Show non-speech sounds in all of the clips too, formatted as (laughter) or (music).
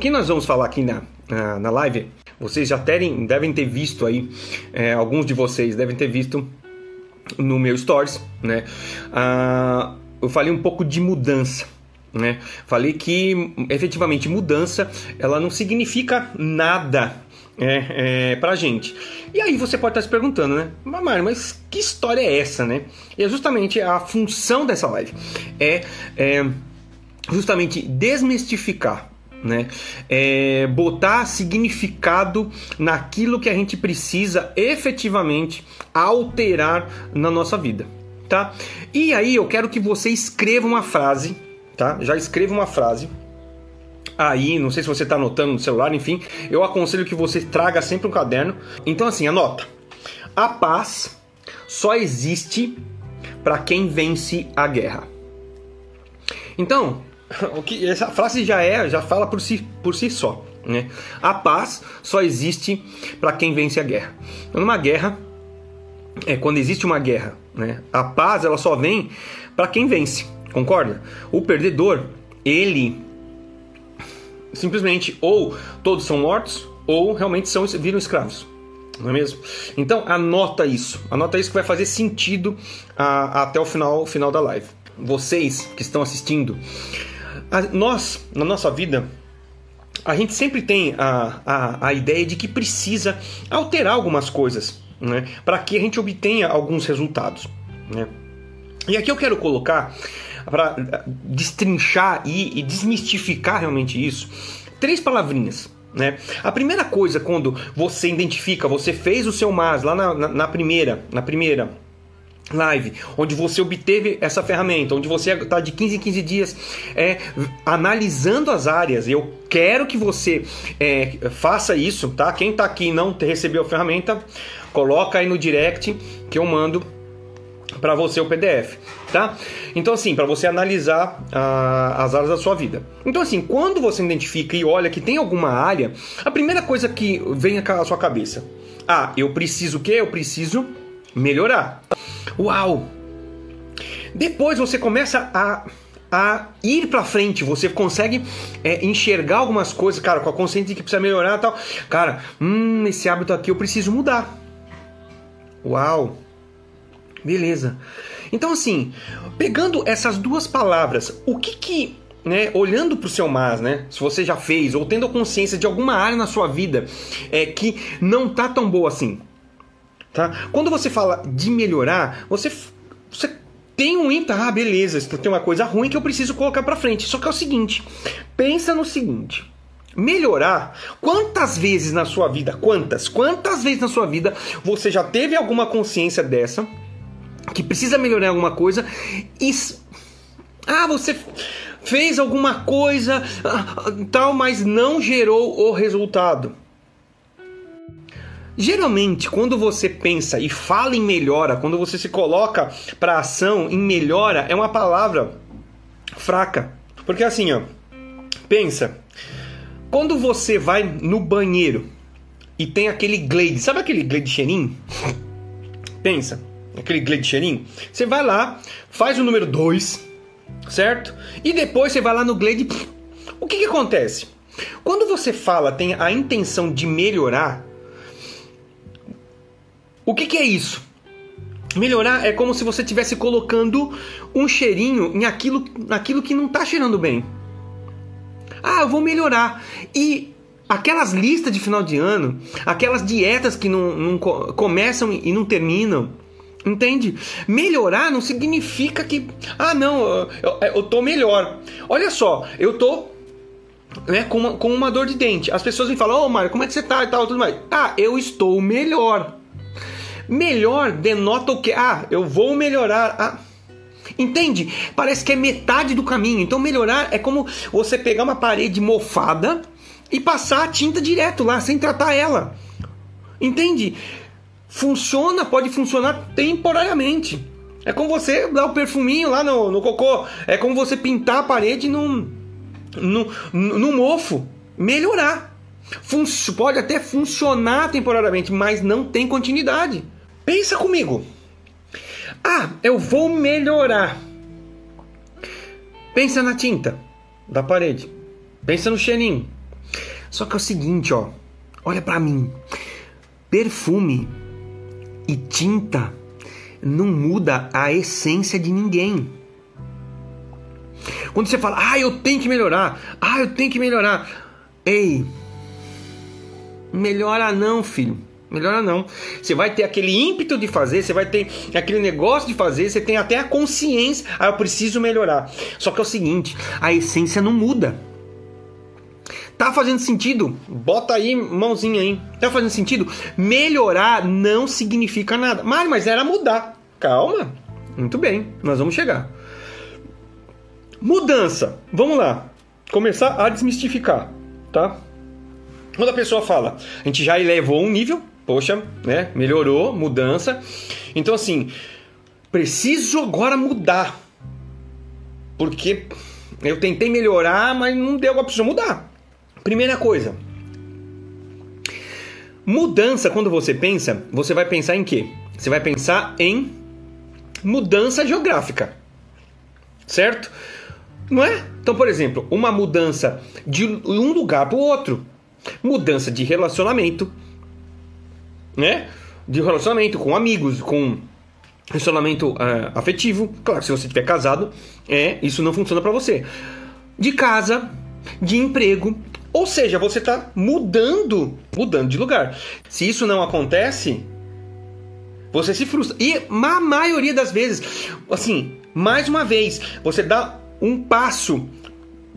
que nós vamos falar aqui na, na, na live, vocês já terem, devem ter visto aí, é, alguns de vocês devem ter visto no meu stories, né? Ah, eu falei um pouco de mudança. Né? Falei que efetivamente mudança ela não significa nada é, é, pra gente. E aí você pode estar se perguntando, né? Mas, mas que história é essa, né? E é justamente a função dessa live é, é justamente desmistificar né? É botar significado naquilo que a gente precisa efetivamente alterar na nossa vida, tá? E aí eu quero que você escreva uma frase, tá? Já escreva uma frase aí, não sei se você está anotando no celular, enfim, eu aconselho que você traga sempre um caderno. Então assim, anota. A paz só existe para quem vence a guerra. Então, (coughs) o que essa frase já é, já fala por si, por si só. Né? A paz só existe para quem vence a guerra. Numa guerra, é quando existe uma guerra, né? A paz ela só vem para quem vence. Concorda? O perdedor, ele simplesmente ou todos são mortos ou realmente são viram escravos. Não é mesmo? Então anota isso, anota isso que vai fazer sentido a, até o final, final da live. Vocês que estão assistindo, a, nós, na nossa vida, a gente sempre tem a, a, a ideia de que precisa alterar algumas coisas né, para que a gente obtenha alguns resultados. Né? E aqui eu quero colocar, para destrinchar e, e desmistificar realmente isso, três palavrinhas. Né? A primeira coisa, quando você identifica, você fez o seu MAS lá na, na, na primeira, na primeira live, onde você obteve essa ferramenta, onde você está de 15 em 15 dias é, analisando as áreas. Eu quero que você é, faça isso, tá? Quem está aqui e não recebeu a ferramenta, coloca aí no direct que eu mando para você o PDF, tá? Então assim, para você analisar ah, as áreas da sua vida. Então assim, quando você identifica e olha que tem alguma área, a primeira coisa que vem à sua cabeça, ah, eu preciso o quê? Eu preciso melhorar. Uau! Depois você começa a, a ir para frente, você consegue é, enxergar algumas coisas, cara, com a consciência de que precisa melhorar e tal. Cara, hum, esse hábito aqui eu preciso mudar. Uau! Beleza. Então, assim, pegando essas duas palavras, o que que, né, olhando para o seu mas, né, se você já fez, ou tendo consciência de alguma área na sua vida é, que não tá tão boa assim, Tá? Quando você fala de melhorar, você, você tem um item, ah, beleza, tem uma coisa ruim que eu preciso colocar para frente. Só que é o seguinte, pensa no seguinte, melhorar, quantas vezes na sua vida, quantas, quantas vezes na sua vida você já teve alguma consciência dessa, que precisa melhorar alguma coisa e ah, você fez alguma coisa ah, tal, mas não gerou o resultado. Geralmente, quando você pensa e fala em melhora, quando você se coloca para ação em melhora, é uma palavra fraca. Porque assim, ó, pensa, quando você vai no banheiro e tem aquele glade, sabe aquele glade cheirinho? Pensa, aquele glade cheirinho. Você vai lá, faz o número 2, certo? E depois você vai lá no glade. O que, que acontece? Quando você fala, tem a intenção de melhorar, o que, que é isso? Melhorar é como se você estivesse colocando um cheirinho em aquilo, naquilo que não está cheirando bem. Ah, eu vou melhorar. E aquelas listas de final de ano, aquelas dietas que não, não começam e não terminam, entende? Melhorar não significa que, ah, não, eu, eu tô melhor. Olha só, eu tô né, com, uma, com uma dor de dente. As pessoas me falam, ô oh, Mário, como é que você tá e tal, tudo mais. Ah, eu estou melhor. Melhor denota o que? Ah, eu vou melhorar. Ah, entende? Parece que é metade do caminho. Então, melhorar é como você pegar uma parede mofada e passar a tinta direto lá, sem tratar ela. Entende? Funciona, pode funcionar temporariamente. É como você dar o perfuminho lá no, no cocô. É como você pintar a parede num, num, num mofo. Melhorar. Pode até funcionar temporariamente, mas não tem continuidade. Pensa comigo. Ah, eu vou melhorar. Pensa na tinta da parede. Pensa no cheirinho. Só que é o seguinte, ó. Olha para mim. Perfume e tinta não muda a essência de ninguém. Quando você fala, ah, eu tenho que melhorar, ah, eu tenho que melhorar. Ei, melhora não, filho. Melhora não. Você vai ter aquele ímpeto de fazer, você vai ter aquele negócio de fazer, você tem até a consciência, ah, eu preciso melhorar. Só que é o seguinte, a essência não muda. Tá fazendo sentido? Bota aí, mãozinha aí. Tá fazendo sentido? Melhorar não significa nada. Mas, mas era mudar. Calma. Muito bem, nós vamos chegar. Mudança. Vamos lá. Começar a desmistificar, tá? Quando a pessoa fala, a gente já elevou um nível, poxa, né? Melhorou, mudança. Então assim, preciso agora mudar. Porque eu tentei melhorar, mas não deu, agora preciso mudar. Primeira coisa. Mudança, quando você pensa, você vai pensar em quê? Você vai pensar em mudança geográfica. Certo? Não é? Então, por exemplo, uma mudança de um lugar para o outro. Mudança de relacionamento, né? De relacionamento com amigos, com relacionamento uh, afetivo. Claro, se você estiver casado, é isso não funciona para você. De casa, de emprego, ou seja, você está mudando, mudando de lugar. Se isso não acontece, você se frustra. E a maioria das vezes, assim, mais uma vez, você dá um passo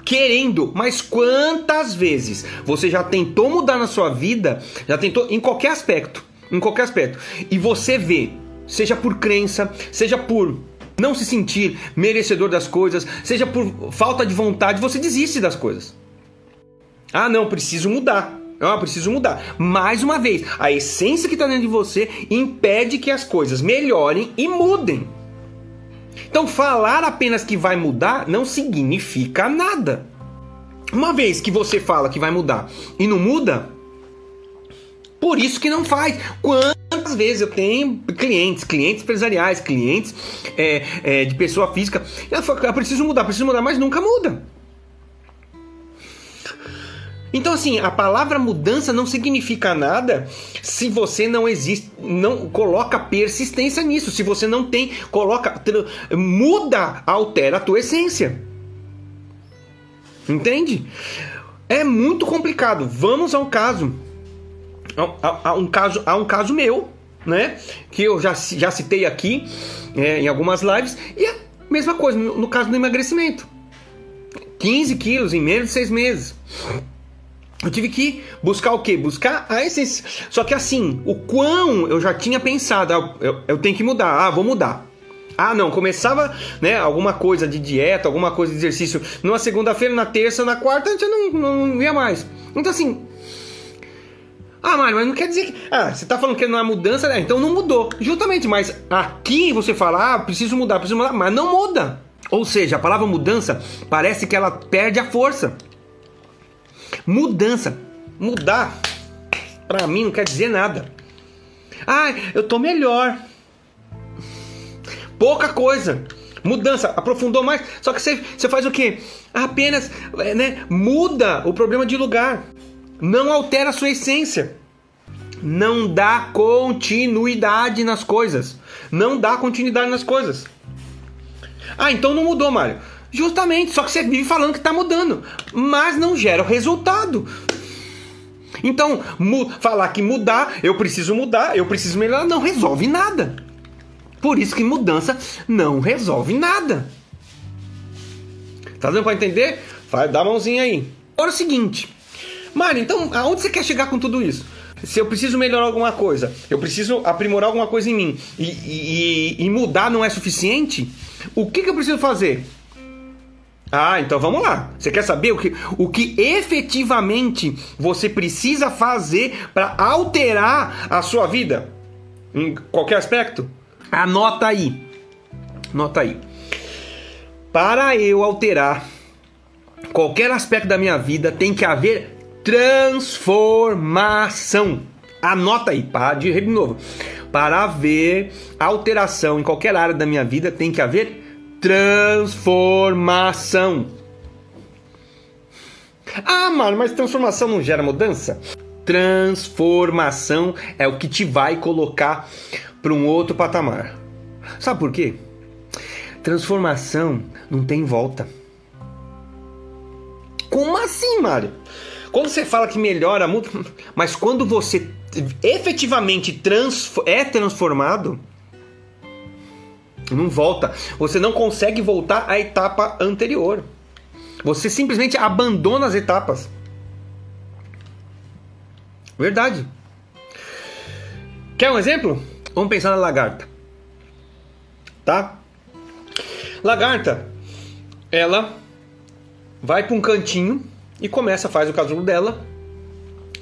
querendo, mas quantas vezes você já tentou mudar na sua vida, já tentou em qualquer aspecto, em qualquer aspecto, e você vê, seja por crença, seja por não se sentir merecedor das coisas, seja por falta de vontade, você desiste das coisas. Ah, não, preciso mudar. Ah, preciso mudar. Mais uma vez, a essência que está dentro de você impede que as coisas melhorem e mudem. Então, falar apenas que vai mudar não significa nada. Uma vez que você fala que vai mudar e não muda, por isso que não faz. Quantas vezes eu tenho clientes, clientes empresariais, clientes é, é, de pessoa física, eu, falo, eu preciso mudar, preciso mudar, mas nunca muda. Então, assim, a palavra mudança não significa nada se você não existe, não coloca persistência nisso. Se você não tem, coloca, muda, altera a tua essência. Entende? É muito complicado. Vamos ao caso. A, a, um caso, a um caso meu, né? Que eu já, já citei aqui é, em algumas lives. E a mesma coisa no, no caso do emagrecimento. 15 quilos em menos de seis meses. Eu tive que buscar o quê? Buscar a essência. Só que assim, o quão eu já tinha pensado, ah, eu, eu tenho que mudar, ah, vou mudar. Ah, não, começava, né, alguma coisa de dieta, alguma coisa de exercício numa segunda-feira, na terça, na quarta, eu não, não, não mais. Então assim, ah, Mário, mas não quer dizer que. Ah, você tá falando que não é mudança, né? então não mudou. Justamente, mas aqui você fala, ah, preciso mudar, preciso mudar, mas não muda. Ou seja, a palavra mudança parece que ela perde a força. Mudança. Mudar, para mim, não quer dizer nada. Ah, eu tô melhor. Pouca coisa. Mudança, aprofundou mais. Só que você, você faz o quê? Apenas né, muda o problema de lugar. Não altera a sua essência. Não dá continuidade nas coisas. Não dá continuidade nas coisas. Ah, então não mudou, Mário. Justamente, só que você vive falando que está mudando, mas não gera o resultado. Então, falar que mudar, eu preciso mudar, eu preciso melhorar, não resolve nada. Por isso que mudança não resolve nada. Tá dando para entender? Vai, dá a mãozinha aí. Agora é o seguinte, Mário, então aonde você quer chegar com tudo isso? Se eu preciso melhorar alguma coisa, eu preciso aprimorar alguma coisa em mim e, e, e mudar não é suficiente, o que, que eu preciso fazer? Ah, então vamos lá. Você quer saber o que, o que efetivamente você precisa fazer para alterar a sua vida? Em qualquer aspecto? Anota aí. Anota aí. Para eu alterar qualquer aspecto da minha vida, tem que haver transformação. Anota aí, de de novo. Para haver alteração em qualquer área da minha vida, tem que haver transformação. Ah, mano, mas transformação não gera mudança? Transformação é o que te vai colocar para um outro patamar. Sabe por quê? Transformação não tem volta. Como assim, Mário? Quando você fala que melhora muito, mas quando você efetivamente é transformado, não volta. Você não consegue voltar à etapa anterior. Você simplesmente abandona as etapas. Verdade. Quer um exemplo? Vamos pensar na lagarta. Tá? Lagarta, ela vai para um cantinho e começa, faz o casulo dela.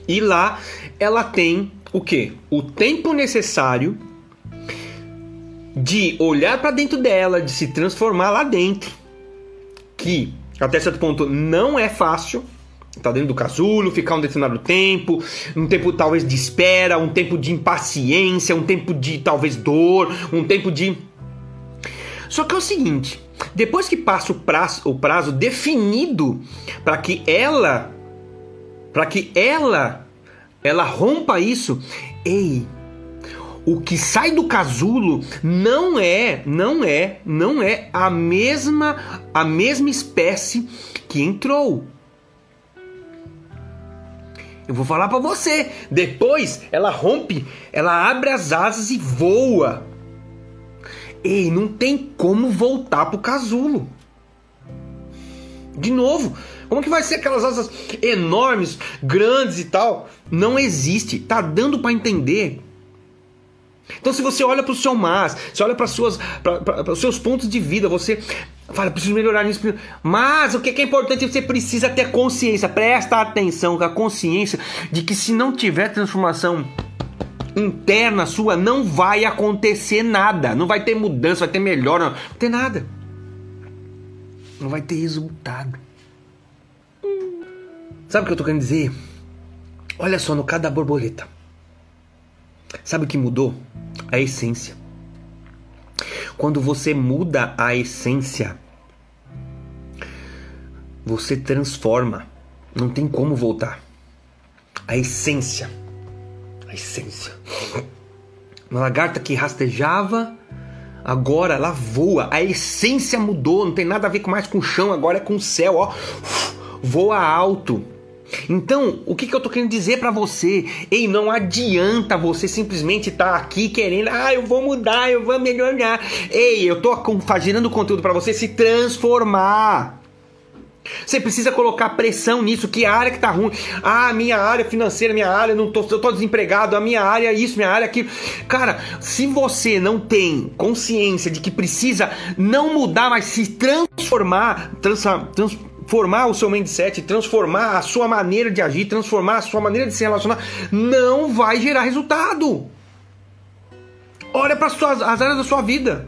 E lá ela tem o que? O tempo necessário de olhar para dentro dela, de se transformar lá dentro. Que até certo ponto não é fácil. Tá dentro do casulo, ficar um determinado tempo, um tempo talvez de espera, um tempo de impaciência, um tempo de talvez dor, um tempo de. Só que é o seguinte: depois que passa o prazo, o prazo definido para que ela, para que ela, ela rompa isso, ei, o que sai do casulo não é, não é, não é a mesma a mesma espécie que entrou. Eu vou falar para você. Depois ela rompe, ela abre as asas e voa. Ei, não tem como voltar pro casulo. De novo, como que vai ser aquelas asas enormes, grandes e tal? Não existe. Tá dando para entender então, se você olha para o seu mas, você olha para os seus pontos de vida, você fala, preciso melhorar nisso. Mas o que é importante, você precisa ter consciência, presta atenção com a consciência de que se não tiver transformação interna sua, não vai acontecer nada. Não vai ter mudança, vai ter melhora, não vai ter nada. Não vai ter resultado. Sabe o que eu estou querendo dizer? Olha só no cada borboleta. Sabe o que mudou? A essência. Quando você muda a essência, você transforma. Não tem como voltar. A essência. A essência. Uma lagarta que rastejava, agora ela voa. A essência mudou. Não tem nada a ver mais com o chão, agora é com o céu. Ó. Voa alto. Então, o que, que eu tô querendo dizer para você? Ei, não adianta você simplesmente estar tá aqui querendo, ah, eu vou mudar, eu vou melhorar. Ei, eu tô fazendo conteúdo para você se transformar. Você precisa colocar pressão nisso, que área que tá ruim. Ah, minha área financeira, minha área, não tô, eu tô desempregado, a minha área é isso, minha área é aquilo. Cara, se você não tem consciência de que precisa não mudar, mas se transformar, trans, trans, transformar o seu mindset, transformar a sua maneira de agir, transformar a sua maneira de se relacionar, não vai gerar resultado. Olha para as áreas da sua vida.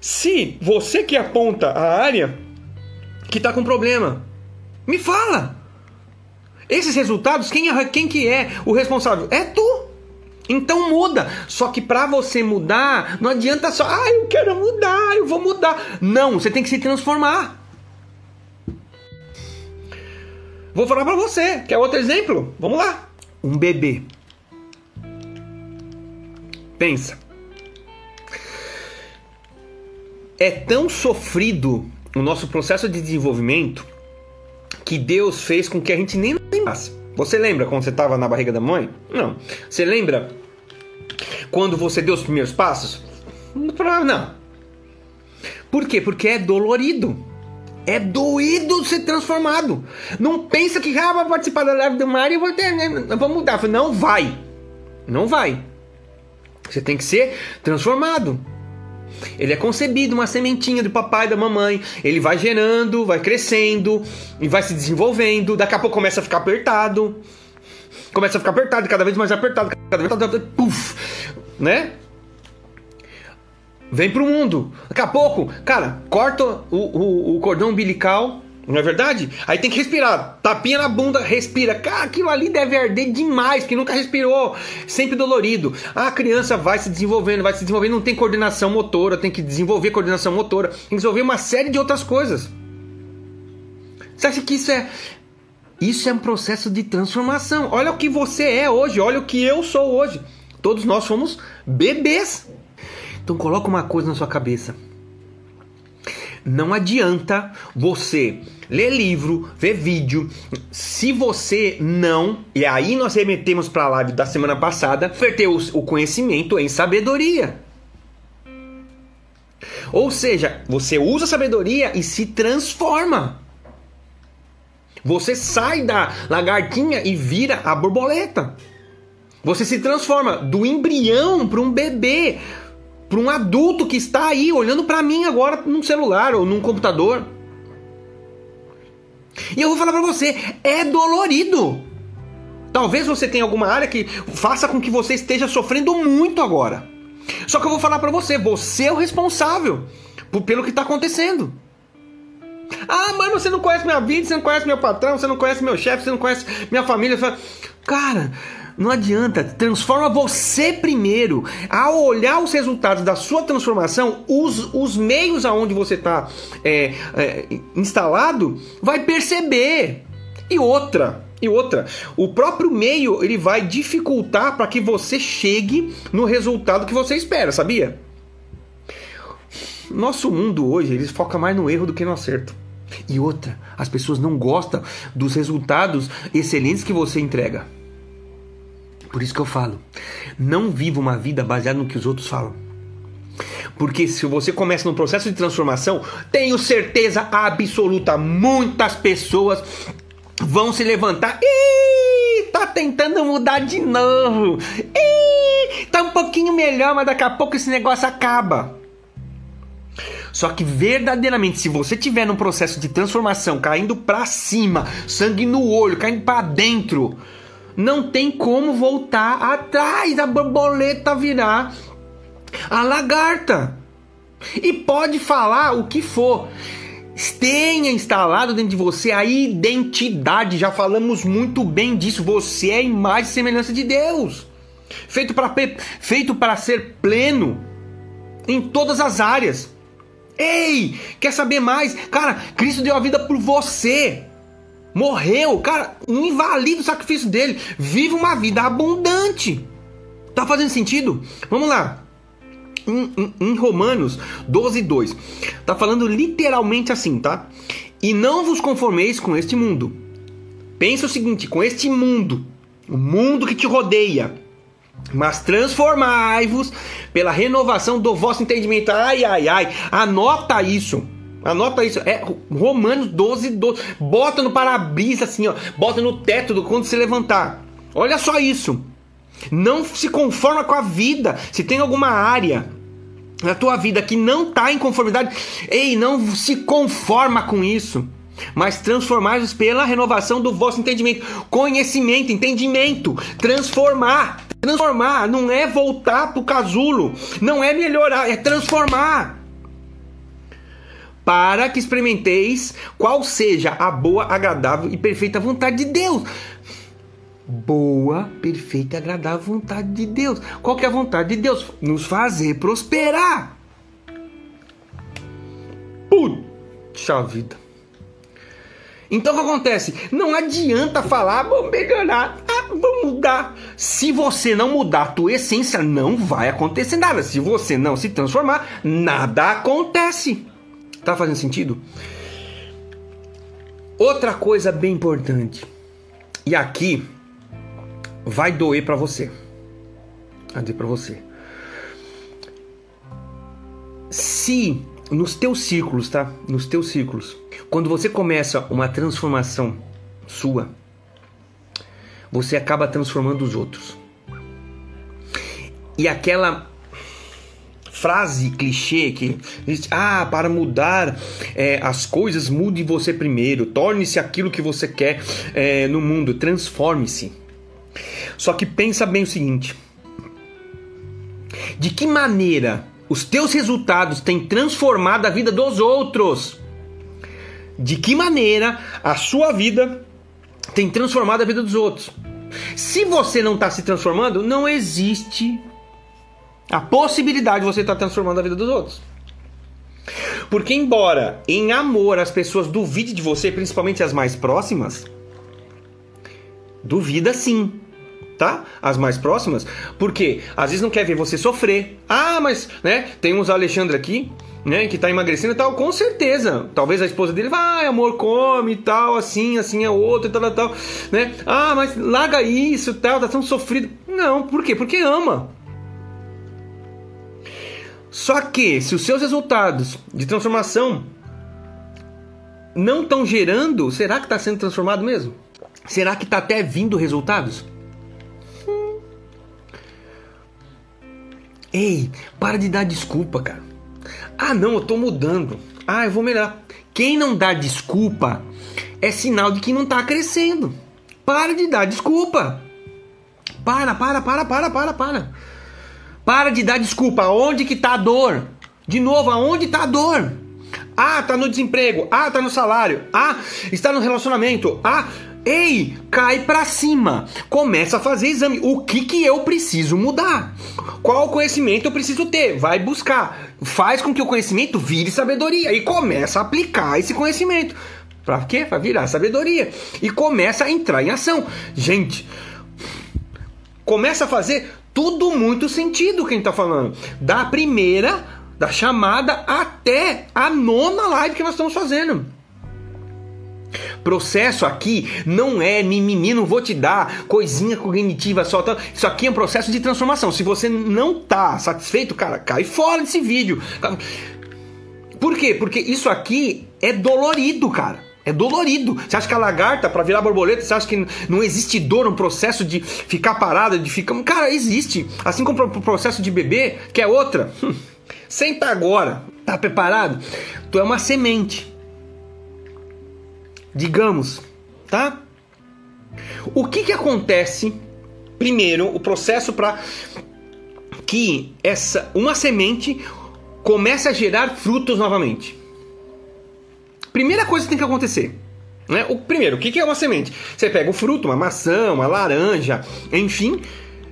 Se você que aponta a área que está com problema, me fala. Esses resultados, quem, é, quem que é o responsável? É tu. Então muda. Só que para você mudar, não adianta só, ah, eu quero mudar, eu vou mudar. Não, você tem que se transformar. Vou falar para você, quer outro exemplo? Vamos lá. Um bebê. Pensa. É tão sofrido o nosso processo de desenvolvimento que Deus fez com que a gente nem lembrasse. Você lembra quando você estava na barriga da mãe? Não. Você lembra quando você deu os primeiros passos? Não. Por quê? Porque é dolorido. É doído ser transformado. Não pensa que ah, vai participar da live do Mário e vou ter, né? vou mudar. Não vai. Não vai. Você tem que ser transformado. Ele é concebido, uma sementinha do papai da mamãe. Ele vai gerando, vai crescendo e vai se desenvolvendo. Daqui a pouco começa a ficar apertado. Começa a ficar apertado, cada vez mais apertado, cada vez mais apertado. Puf, né? Vem pro mundo. Daqui a pouco, cara, corta o, o, o, cordão umbilical, não é verdade? Aí tem que respirar. Tapinha na bunda, respira. Cara, aquilo ali deve arder demais, porque nunca respirou. Sempre dolorido. A criança vai se desenvolvendo, vai se desenvolvendo, não tem coordenação motora, tem que desenvolver coordenação motora, tem que desenvolver uma série de outras coisas. Você acha que isso é. Isso é um processo de transformação. Olha o que você é hoje, olha o que eu sou hoje. Todos nós somos bebês. Então coloca uma coisa na sua cabeça. Não adianta você ler livro, ver vídeo, se você não, e aí nós remetemos para a live da semana passada, ter o conhecimento em sabedoria. Ou seja, você usa a sabedoria e se transforma. Você sai da lagartinha e vira a borboleta. Você se transforma do embrião para um bebê, para um adulto que está aí olhando para mim agora num celular ou num computador. E eu vou falar para você, é dolorido. Talvez você tenha alguma área que faça com que você esteja sofrendo muito agora. Só que eu vou falar para você, você é o responsável pelo que está acontecendo. Ah, mano, você não conhece minha vida, você não conhece meu patrão, você não conhece meu chefe, você não conhece minha família. Cara, não adianta, transforma você primeiro. Ao olhar os resultados da sua transformação, os, os meios aonde você está é, é, instalado vai perceber. E outra, e outra, o próprio meio ele vai dificultar para que você chegue no resultado que você espera, sabia? Nosso mundo hoje ele foca mais no erro do que no acerto. E outra, as pessoas não gostam dos resultados excelentes que você entrega. Por isso que eu falo, não viva uma vida baseada no que os outros falam. Porque se você começa num processo de transformação, tenho certeza absoluta, muitas pessoas vão se levantar e tá tentando mudar de novo. E tá um pouquinho melhor, mas daqui a pouco esse negócio acaba. Só que verdadeiramente, se você tiver num processo de transformação, caindo para cima, sangue no olho, caindo para dentro, não tem como voltar atrás. A borboleta virar a lagarta. E pode falar o que for. Tenha instalado dentro de você a identidade. Já falamos muito bem disso. Você é a imagem e semelhança de Deus. Feito para feito para ser pleno em todas as áreas. Ei, quer saber mais? Cara, Cristo deu a vida por você. Morreu, cara, não invalida o sacrifício dele. Vive uma vida abundante. Tá fazendo sentido? Vamos lá. Em, em, em, Romanos 12, 2. Tá falando literalmente assim, tá? E não vos conformeis com este mundo. Pensa o seguinte: com este mundo, o mundo que te rodeia, mas transformai-vos pela renovação do vosso entendimento. Ai, ai, ai. Anota isso. Anota isso. É Romanos 12, 12. Bota no para-brisa assim, ó. Bota no teto do quando se levantar. Olha só isso. Não se conforma com a vida. Se tem alguma área na tua vida que não está em conformidade, ei, não se conforma com isso mas transformai-vos pela renovação do vosso entendimento. Conhecimento, entendimento, transformar. Transformar não é voltar pro casulo, não é melhorar, é transformar. Para que experimenteis qual seja a boa, agradável e perfeita vontade de Deus. Boa, perfeita agradável vontade de Deus. Qual que é a vontade de Deus? Nos fazer prosperar. Puxa vida. Então o que acontece? Não adianta falar, vamos melhorar, ah, vamos mudar. Se você não mudar a tua essência, não vai acontecer nada. Se você não se transformar, nada acontece. Tá fazendo sentido? Outra coisa bem importante. E aqui vai doer para você. Vai doer para você. Se nos teus círculos, tá? Nos teus círculos. Quando você começa uma transformação sua, você acaba transformando os outros. E aquela frase clichê que diz: Ah, para mudar é, as coisas, mude você primeiro, torne-se aquilo que você quer é, no mundo, transforme-se. Só que pensa bem o seguinte: de que maneira os teus resultados têm transformado a vida dos outros. De que maneira a sua vida tem transformado a vida dos outros? Se você não está se transformando, não existe a possibilidade de você estar tá transformando a vida dos outros. Porque, embora em amor as pessoas duvidem de você, principalmente as mais próximas, duvida sim. Tá? As mais próximas, porque às vezes não quer ver você sofrer. Ah, mas, né? Tem uns Alexandre aqui, né? Que tá emagrecendo e tal, com certeza. Talvez a esposa dele vai, amor, come e tal, assim, assim é outro e tal, tal, tal, né? Ah, mas larga isso tal, tá tão sofrido. Não, por quê? Porque ama. Só que se os seus resultados de transformação não estão gerando, será que está sendo transformado mesmo? Será que está até vindo resultados? Hum. Ei, para de dar desculpa, cara. Ah, não, eu tô mudando. Ah, eu vou melhorar. Quem não dá desculpa é sinal de que não está crescendo. Para de dar desculpa. Para, para, para, para, para, para. Para de dar desculpa. Onde que tá a dor? De novo, aonde tá a dor? Ah, tá no desemprego. Ah, tá no salário. Ah, está no relacionamento. Ah, ei, cai pra cima. Começa a fazer exame. O que que eu preciso mudar? Qual conhecimento eu preciso ter? Vai buscar. Faz com que o conhecimento vire sabedoria e começa a aplicar esse conhecimento. Pra quê? Pra virar sabedoria. E começa a entrar em ação. Gente, começa a fazer tudo muito sentido quem tá falando. Da primeira, da chamada até a nona live que nós estamos fazendo. Processo aqui não é mimimi, não vou te dar coisinha cognitiva só. Tá? Isso aqui é um processo de transformação. Se você não tá satisfeito, cara, cai fora desse vídeo. Por quê? Porque isso aqui é dolorido, cara. É dolorido. Você acha que a lagarta, para virar borboleta, você acha que não existe dor no processo de ficar parada, de ficar. Cara, existe. Assim como o processo de beber, que é outra. Hum. Senta agora. Tá preparado? Tu é uma semente. Digamos, tá? O que que acontece? Primeiro, o processo para que essa uma semente comece a gerar frutos novamente. Primeira coisa que tem que acontecer. Né? O primeiro, o que é uma semente? Você pega o fruto, uma maçã, uma laranja, enfim,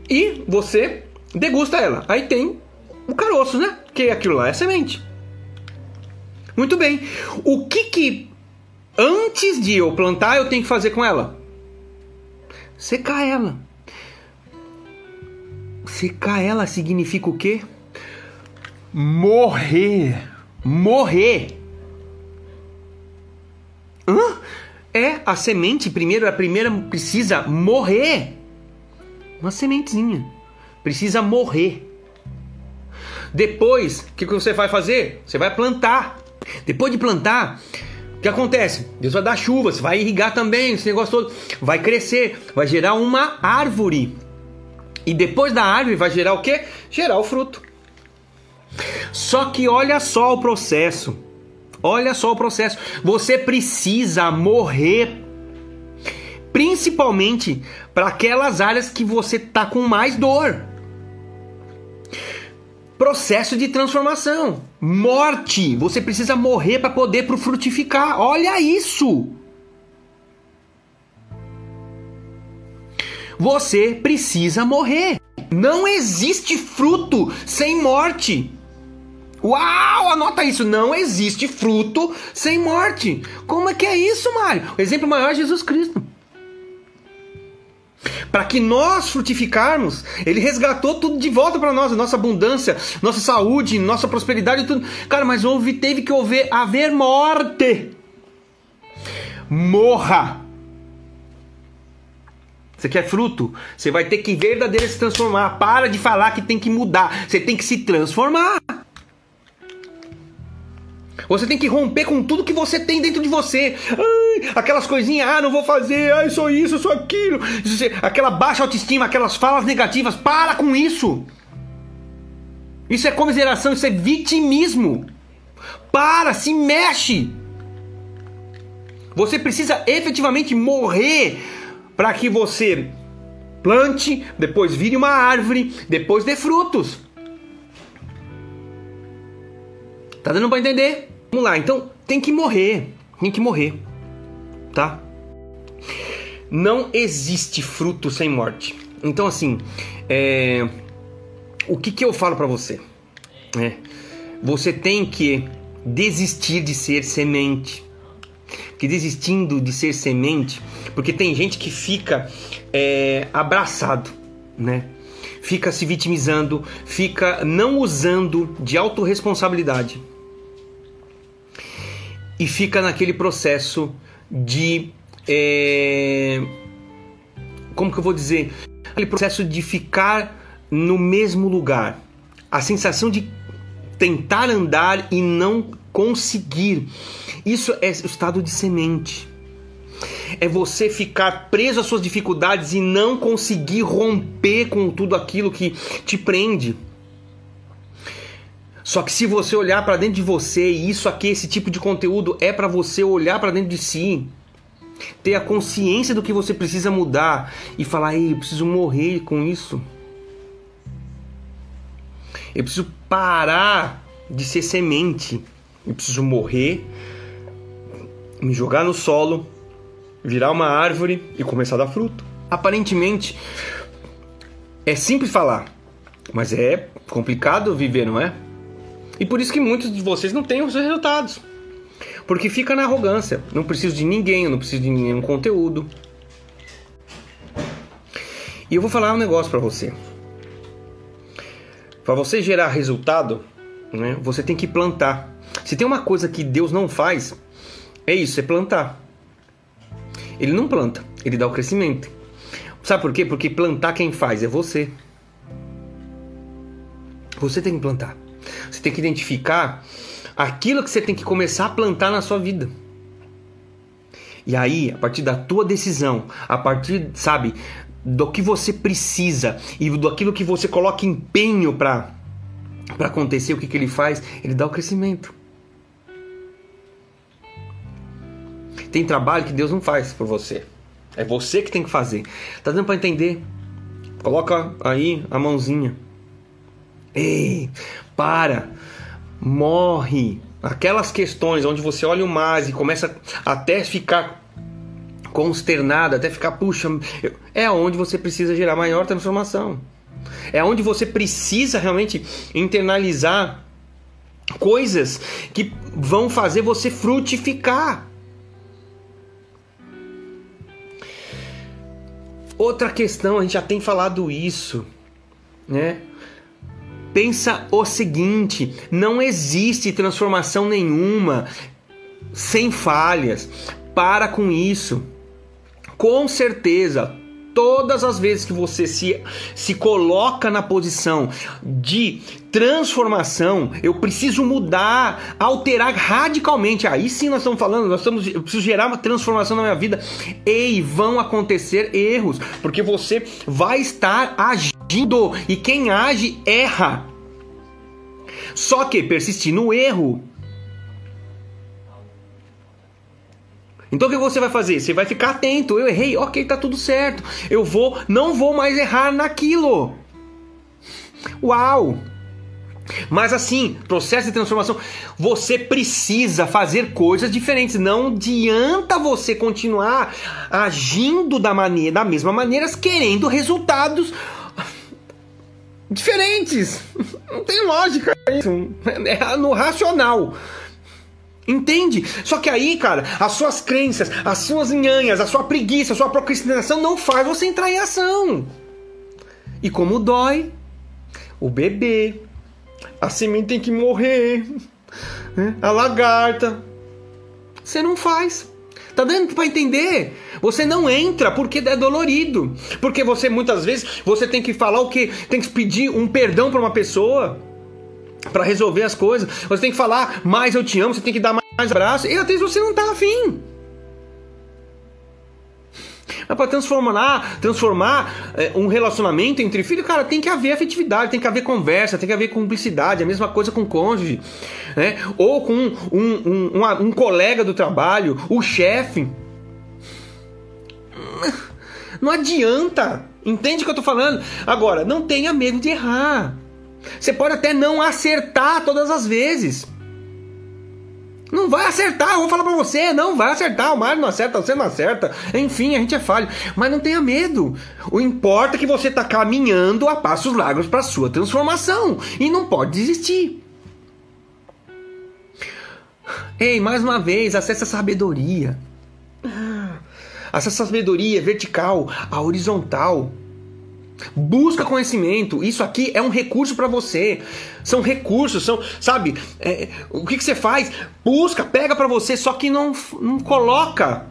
e você degusta ela. Aí tem o caroço, né? Que aquilo lá é semente. Muito bem. O que que antes de eu plantar eu tenho que fazer com ela? Secar ela. Secar ela significa o quê? Morrer. Morrer. Hã? É, a semente primeiro, a primeira precisa morrer. Uma sementezinha. Precisa morrer. Depois, o que você vai fazer? Você vai plantar. Depois de plantar, o que acontece? Deus vai dar chuva, você vai irrigar também, esse negócio todo. Vai crescer, vai gerar uma árvore. E depois da árvore vai gerar o quê? Gerar o fruto. Só que olha só o processo. Olha só o processo. Você precisa morrer principalmente para aquelas áreas que você tá com mais dor. Processo de transformação, morte. Você precisa morrer para poder pro frutificar. Olha isso. Você precisa morrer. Não existe fruto sem morte. Uau, anota isso. Não existe fruto sem morte. Como é que é isso, Mário? O exemplo maior é Jesus Cristo. Para que nós frutificarmos, ele resgatou tudo de volta para nós, nossa abundância, nossa saúde, nossa prosperidade, tudo. Cara, mas houve, teve que haver, haver morte. Morra. Você quer fruto? Você vai ter que verdadeiramente se transformar. Para de falar que tem que mudar. Você tem que se transformar. Você tem que romper com tudo que você tem dentro de você. Ai, aquelas coisinhas, ah, não vou fazer, ai, sou isso, sou aquilo. Aquela baixa autoestima, aquelas falas negativas. Para com isso. Isso é comiseração, isso é vitimismo. Para, se mexe. Você precisa efetivamente morrer para que você plante, depois vire uma árvore, depois dê frutos. Tá dando para entender? Vamos lá, então tem que morrer, tem que morrer, tá? Não existe fruto sem morte. Então assim, é... o que que eu falo para você? É, você tem que desistir de ser semente. Que desistindo de ser semente, porque tem gente que fica é, abraçado, né? Fica se vitimizando, fica não usando de autorresponsabilidade e fica naquele processo de. É, como que eu vou dizer? Aquele processo de ficar no mesmo lugar. A sensação de tentar andar e não conseguir. Isso é o estado de semente. É você ficar preso às suas dificuldades e não conseguir romper com tudo aquilo que te prende. Só que se você olhar para dentro de você, e isso aqui, esse tipo de conteúdo é para você olhar para dentro de si, ter a consciência do que você precisa mudar e falar: "Ei, eu preciso morrer com isso". Eu preciso parar de ser semente. Eu preciso morrer, me jogar no solo, virar uma árvore e começar a dar fruto. Aparentemente é simples falar, mas é complicado viver, não é? E por isso que muitos de vocês não têm os resultados. Porque fica na arrogância. Não preciso de ninguém, não preciso de nenhum conteúdo. E eu vou falar um negócio para você. Para você gerar resultado, né, você tem que plantar. Se tem uma coisa que Deus não faz, é isso, é plantar. Ele não planta, ele dá o crescimento. Sabe por quê? Porque plantar quem faz é você. Você tem que plantar. Você tem que identificar aquilo que você tem que começar a plantar na sua vida. E aí, a partir da tua decisão, a partir, sabe, do que você precisa e do aquilo que você coloca empenho para para acontecer, o que, que ele faz? Ele dá o crescimento. Tem trabalho que Deus não faz por você. É você que tem que fazer. Tá dando para entender? Coloca aí a mãozinha. Ei, para, morre. Aquelas questões onde você olha o mais e começa até ficar consternado, até ficar, puxa, é onde você precisa gerar maior transformação. É onde você precisa realmente internalizar coisas que vão fazer você frutificar. Outra questão, a gente já tem falado isso, né? Pensa o seguinte: não existe transformação nenhuma sem falhas. Para com isso. Com certeza, todas as vezes que você se, se coloca na posição de transformação, eu preciso mudar, alterar radicalmente. Aí sim nós estamos falando, nós estamos, eu preciso gerar uma transformação na minha vida. Ei, vão acontecer erros, porque você vai estar agindo e quem age erra. Só que persistir no erro. Então o que você vai fazer? Você vai ficar atento. Eu errei, ok, tá tudo certo. Eu vou, não vou mais errar naquilo. Uau! Mas assim, processo de transformação, você precisa fazer coisas diferentes. Não adianta você continuar agindo da maneira, da mesma maneira, querendo resultados diferentes. Não tem lógica isso. É no racional. Entende? Só que aí, cara, as suas crenças, as suas nhanhas, a sua preguiça, a sua procrastinação não faz você entrar em ação. E como dói, o bebê, a semente tem que morrer, né? a lagarta, você não faz. Tá dando para entender? Você não entra porque é dolorido. Porque você muitas vezes você tem que falar o que tem que pedir um perdão para uma pessoa para resolver as coisas. Você tem que falar mais eu te amo, você tem que dar mais abraço. E vezes você não tá afim. Mas para transformar, transformar é, um relacionamento entre filhos, cara, tem que haver afetividade, tem que haver conversa, tem que haver cumplicidade. A mesma coisa com o cônjuge, né? Ou com um, um, um, um colega do trabalho, o chefe. Não adianta. Entende o que eu tô falando? Agora, não tenha medo de errar. Você pode até não acertar todas as vezes. Não vai acertar, eu vou falar pra você, não vai acertar, o Mário não acerta, você não acerta, enfim, a gente é falho. Mas não tenha medo. O importa é que você está caminhando a passos largos para sua transformação e não pode desistir. Ei, mais uma vez, acesse a sabedoria. Acesse a sabedoria vertical, a horizontal. Busca conhecimento. Isso aqui é um recurso para você. São recursos, são, sabe? É, o que, que você faz? Busca, pega para você, só que não, não coloca.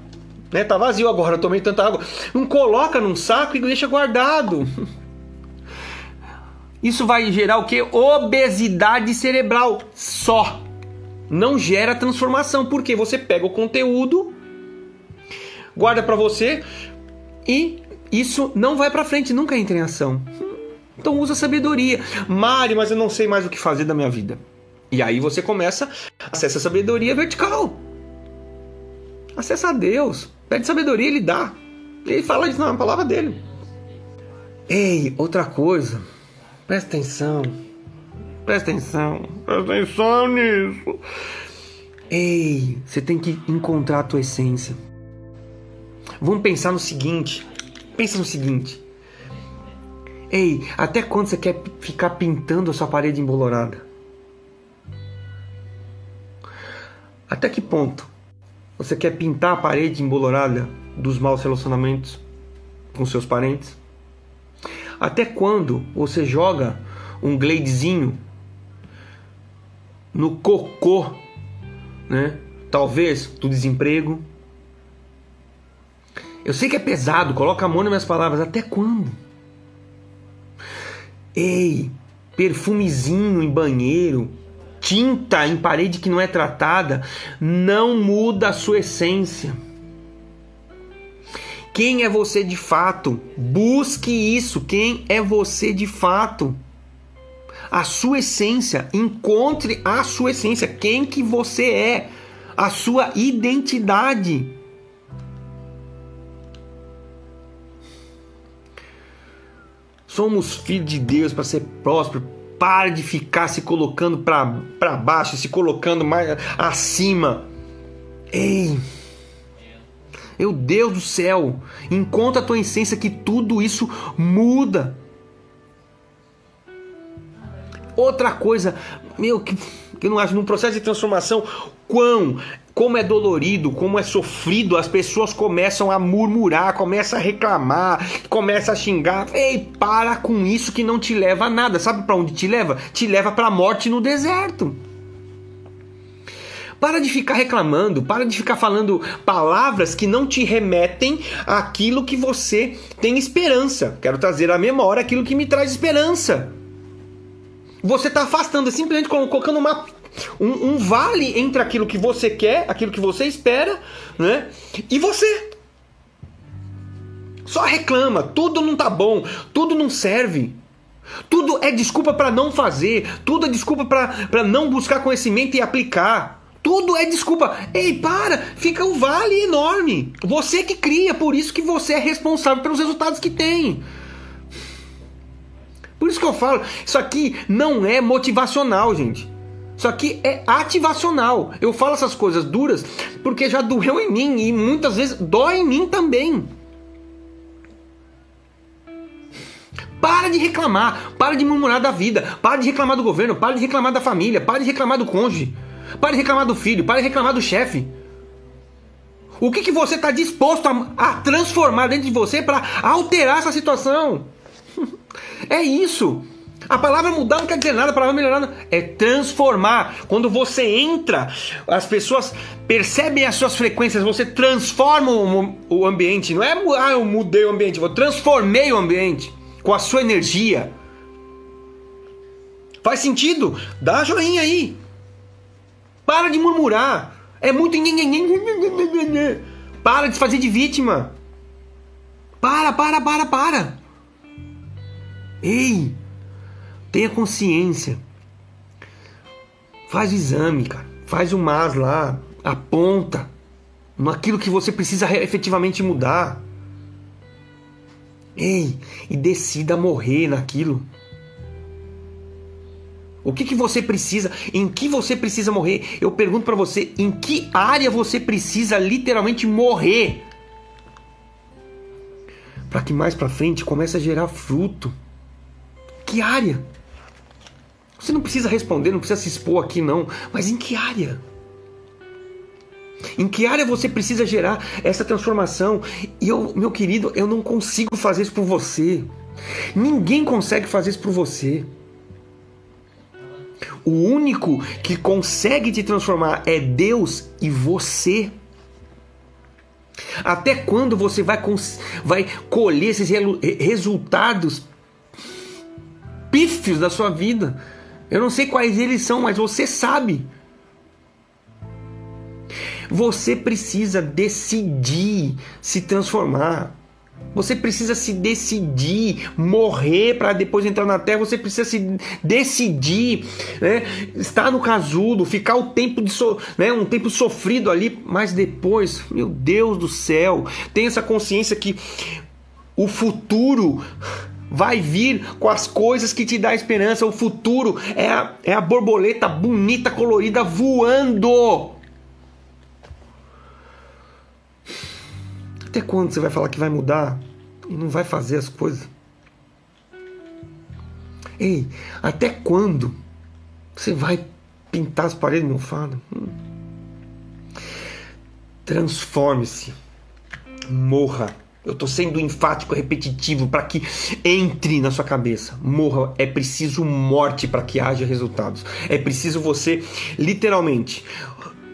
Né? Tá vazio agora, eu tomei tanta água. Não coloca num saco e deixa guardado. Isso vai gerar o que? Obesidade cerebral. Só. Não gera transformação, porque você pega o conteúdo, guarda para você e isso não vai para frente, nunca entra em ação. Então usa sabedoria. Mari, mas eu não sei mais o que fazer da minha vida. E aí você começa, acessa a sabedoria vertical. Acessa a Deus. Pede sabedoria, ele dá. Ele fala isso na palavra dele. Ei, outra coisa. Presta atenção. Presta atenção. Presta atenção nisso. Ei, você tem que encontrar a tua essência. Vamos pensar no seguinte. Pensa no seguinte. Ei, até quando você quer ficar pintando a sua parede embolorada? Até que ponto você quer pintar a parede embolorada dos maus relacionamentos com seus parentes? Até quando você joga um gladezinho no cocô, né? Talvez do desemprego. Eu sei que é pesado, coloca a mão nas minhas palavras. Até quando? Ei, perfumezinho em banheiro, tinta em parede que não é tratada, não muda a sua essência. Quem é você de fato? Busque isso. Quem é você de fato? A sua essência. Encontre a sua essência. Quem que você é? A sua identidade. Somos filhos de Deus para ser próspero. Pare de ficar se colocando para baixo, se colocando mais acima. Ei! Meu Deus do céu, encontra a tua essência que tudo isso muda. Outra coisa, meu, que, que eu não acho, num processo de transformação, quão, como é dolorido, como é sofrido, as pessoas começam a murmurar, começam a reclamar, começam a xingar. Ei, para com isso que não te leva a nada. Sabe para onde te leva? Te leva para a morte no deserto. Para de ficar reclamando, para de ficar falando palavras que não te remetem àquilo que você tem esperança. Quero trazer à memória aquilo que me traz esperança. Você está afastando, simplesmente colocando uma, um, um, vale entre aquilo que você quer, aquilo que você espera, né? E você. Só reclama, tudo não tá bom, tudo não serve. Tudo é desculpa para não fazer, tudo é desculpa para não buscar conhecimento e aplicar. Tudo é desculpa. Ei, para! Fica um vale enorme. Você que cria, por isso que você é responsável pelos resultados que tem. Por isso que eu falo, isso aqui não é motivacional, gente. Isso aqui é ativacional. Eu falo essas coisas duras porque já doeu em mim e muitas vezes dói em mim também. Para de reclamar, para de murmurar da vida, para de reclamar do governo, para de reclamar da família, para de reclamar do cônjuge. Pare de reclamar do filho, pare de reclamar do chefe. O que, que você está disposto a, a, transformar dentro de você para alterar essa situação? (laughs) é isso. A palavra mudar não quer dizer nada, a palavra melhorar é transformar. Quando você entra, as pessoas percebem as suas frequências, você transforma o, o ambiente. Não é, ah, eu mudei o ambiente, eu transformei o ambiente com a sua energia. Faz sentido? Dá joinha aí. Para de murmurar. É muito. Para de fazer de vítima. Para, para, para, para. Ei, tenha consciência. Faz o exame, cara. Faz o MAS lá. Aponta naquilo que você precisa efetivamente mudar. Ei, e decida morrer naquilo. O que, que você precisa? Em que você precisa morrer? Eu pergunto para você, em que área você precisa literalmente morrer? Para que mais para frente comece a gerar fruto. Que área? Você não precisa responder, não precisa se expor aqui não, mas em que área? Em que área você precisa gerar essa transformação? E eu, meu querido, eu não consigo fazer isso por você. Ninguém consegue fazer isso por você. O único que consegue te transformar é Deus e você. Até quando você vai, vai colher esses resultados pífios da sua vida? Eu não sei quais eles são, mas você sabe. Você precisa decidir se transformar. Você precisa se decidir, morrer para depois entrar na terra. Você precisa se decidir, né? estar no casulo, ficar o tempo de so, né? um tempo sofrido ali, mas depois, meu Deus do céu, tem essa consciência que o futuro vai vir com as coisas que te dá esperança. O futuro é a, é a borboleta bonita, colorida voando. Até quando você vai falar que vai mudar e não vai fazer as coisas? Ei, até quando você vai pintar as paredes mofadas? Hum. Transforme-se. Morra. Eu estou sendo enfático, repetitivo, para que entre na sua cabeça. Morra. É preciso morte para que haja resultados. É preciso você, literalmente,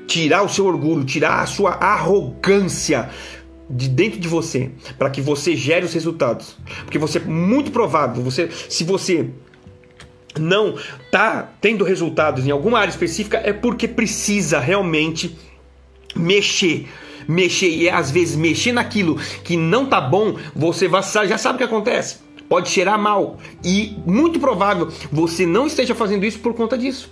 tirar o seu orgulho, tirar a sua arrogância de dentro de você para que você gere os resultados. Porque você muito provável, você se você não tá tendo resultados em alguma área específica é porque precisa realmente mexer mexer e às vezes mexer naquilo que não tá bom, você vai, já sabe o que acontece. Pode cheirar mal e muito provável você não esteja fazendo isso por conta disso.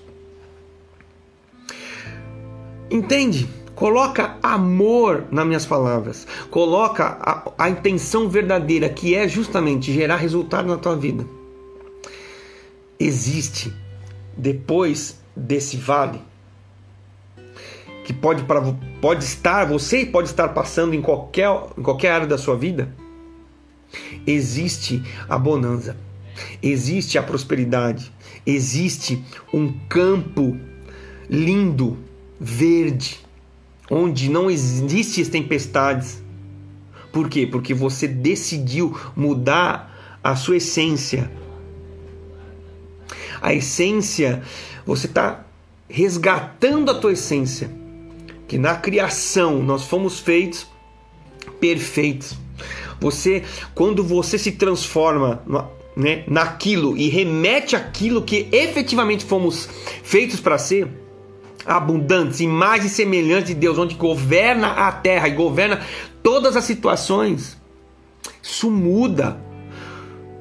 Entende? Coloca amor nas minhas palavras. Coloca a, a intenção verdadeira, que é justamente gerar resultado na tua vida. Existe depois desse vale que pode, para, pode estar, você pode estar passando em qualquer, em qualquer área da sua vida, existe a bonança, existe a prosperidade, existe um campo lindo, verde, onde não existem tempestades. Por quê? Porque você decidiu mudar a sua essência. A essência, você está resgatando a tua essência. Que na criação nós fomos feitos perfeitos. Você, quando você se transforma né, naquilo e remete aquilo que efetivamente fomos feitos para ser, abundantes, imagem semelhante de Deus, onde governa a terra e governa todas as situações. Isso muda.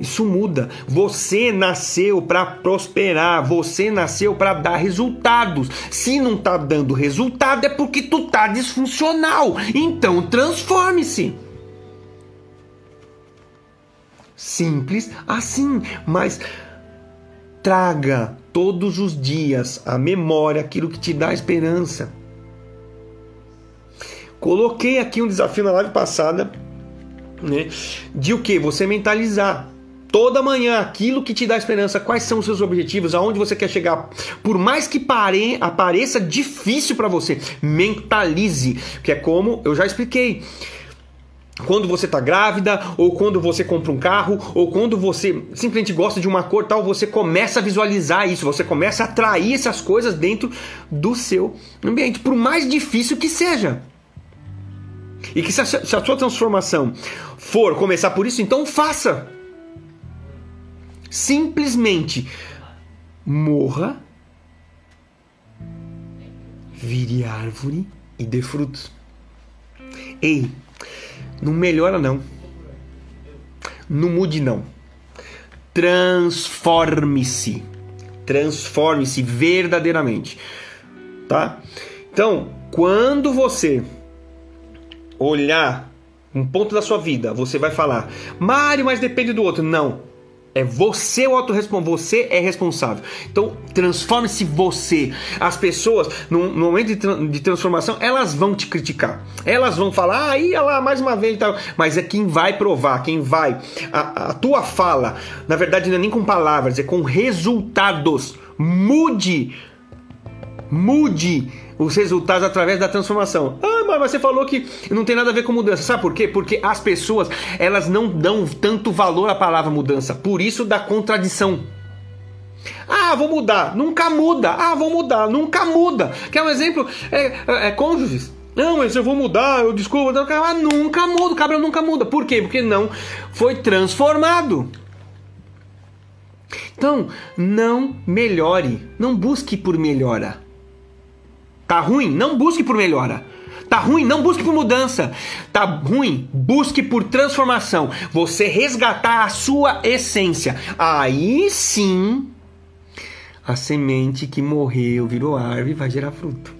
Isso muda. Você nasceu para prosperar, você nasceu para dar resultados. Se não tá dando resultado é porque tu tá disfuncional. Então transforme-se. Simples assim, mas traga todos os dias a memória aquilo que te dá esperança. Coloquei aqui um desafio na live passada, né, de o que? Você mentalizar toda manhã aquilo que te dá esperança, quais são os seus objetivos, aonde você quer chegar. Por mais que pare, apareça difícil para você, mentalize, que é como eu já expliquei quando você está grávida, ou quando você compra um carro, ou quando você simplesmente gosta de uma cor tal, você começa a visualizar isso, você começa a atrair essas coisas dentro do seu ambiente, por mais difícil que seja. E que se a, se a sua transformação for começar por isso, então faça. Simplesmente morra, vire árvore e dê frutos. Ei, não melhora não. Não mude não. Transforme-se. Transforme-se verdadeiramente. Tá? Então, quando você olhar um ponto da sua vida, você vai falar: "Mário, mas depende do outro". Não. É você o autorresponsável, você é responsável. Então, transforme-se você. As pessoas, no, momento de, tra de, transformação, elas vão te criticar. Elas vão falar, ah, ia lá mais uma vez e tal. Mas é quem vai provar, quem vai. A, a tua fala, na verdade, não é nem com palavras, é com resultados. Mude Mude os resultados através da transformação. Ah, mas você falou que não tem nada a ver com mudança. Sabe por quê? Porque as pessoas, elas não dão tanto valor à palavra mudança. Por isso da contradição. Ah, vou mudar. Nunca muda. Ah, vou mudar. Nunca muda. Quer um exemplo? É, é, é cônjuges. Não, mas eu vou mudar, eu desculpa. Ah, nunca muda. O cabelo nunca muda. Por quê? Porque não foi transformado. Então, não melhore. Não busque por melhora. Tá ruim? Não busque por melhora. Tá ruim? Não busque por mudança. Tá ruim? Busque por transformação. Você resgatar a sua essência. Aí sim a semente que morreu virou árvore vai gerar fruto.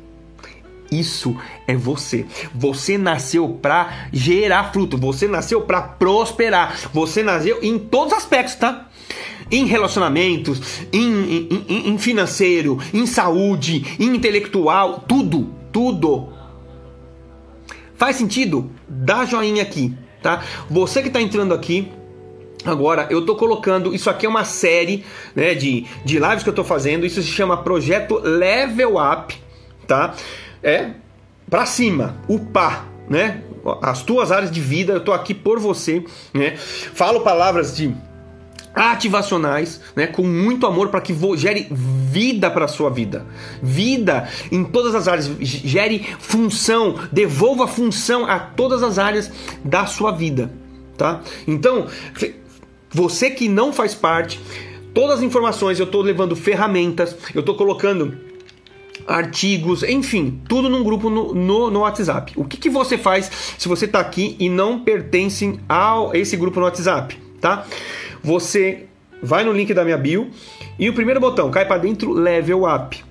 Isso é você. Você nasceu para gerar fruto. Você nasceu para prosperar. Você nasceu em todos os aspectos, tá? Em relacionamentos, em, em, em financeiro, em saúde, em intelectual, tudo, tudo. Faz sentido? Dá joinha aqui, tá? Você que está entrando aqui, Agora, eu estou colocando, isso aqui é uma série né, de, de lives que eu estou fazendo, isso se chama Projeto Level Up, tá? É para cima, upar, né? As tuas áreas de vida, eu estou aqui por você, né? Falo palavras de ativacionais, né, com muito amor para que gere vida para sua vida. Vida em todas as áreas, gere função, devolva função a todas as áreas da sua vida, tá? Então, você que não faz parte, todas as informações eu estou levando ferramentas, eu estou colocando artigos, enfim, tudo num grupo no, no, no WhatsApp. O que, que você faz se você está aqui e não pertence a esse grupo no WhatsApp, tá? Você vai no link da minha bio e o primeiro botão cai para dentro Level Up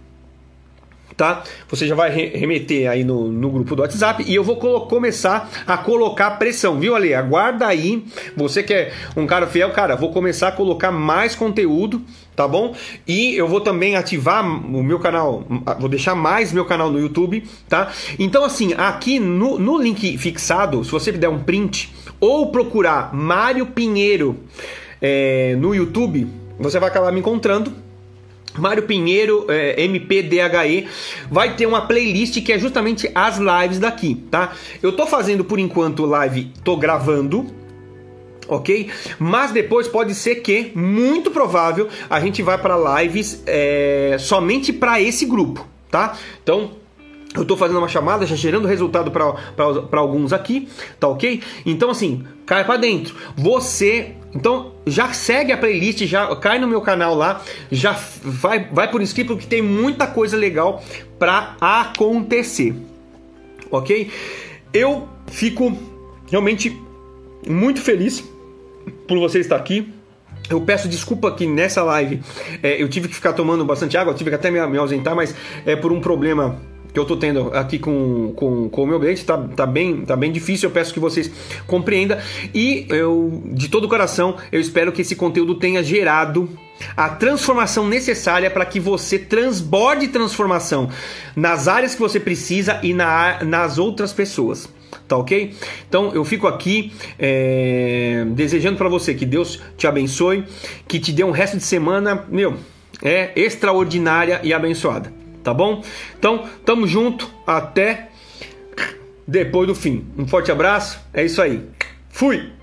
tá? Você já vai remeter aí no, no grupo do WhatsApp e eu vou começar a colocar pressão, viu, Ale? Aguarda aí, você que é um cara fiel, cara, vou começar a colocar mais conteúdo, tá bom? E eu vou também ativar o meu canal, vou deixar mais meu canal no YouTube, tá? Então, assim, aqui no, no link fixado, se você der um print ou procurar Mário Pinheiro é, no YouTube, você vai acabar me encontrando Mário Pinheiro, é, MPDHE, vai ter uma playlist que é justamente as lives daqui, tá? Eu tô fazendo por enquanto live, tô gravando, ok? Mas depois pode ser que, muito provável, a gente vai para lives é, somente para esse grupo, tá? Então eu estou fazendo uma chamada, já gerando resultado para alguns aqui, tá ok? Então, assim, cai para dentro. Você, então, já segue a playlist, já cai no meu canal lá, já vai, vai por inscrito, porque tem muita coisa legal para acontecer, ok? Eu fico realmente muito feliz por você estar aqui. Eu peço desculpa que nessa live é, eu tive que ficar tomando bastante água, tive que até me, me ausentar, mas é por um problema que eu tô tendo aqui com, com, com o meu cliente, tá, tá, bem, tá bem difícil, eu peço que vocês compreendam e eu, de todo o coração, eu espero que esse conteúdo tenha gerado a transformação necessária para que você transborde transformação nas áreas que você precisa e na, nas outras pessoas. Tá ok? Então eu fico aqui é, desejando para você que Deus te abençoe, que te dê um resto de semana, meu, é extraordinária e abençoada tá bom? Então, tamo junto, até depois do fim. Um forte abraço, é isso aí. Fui!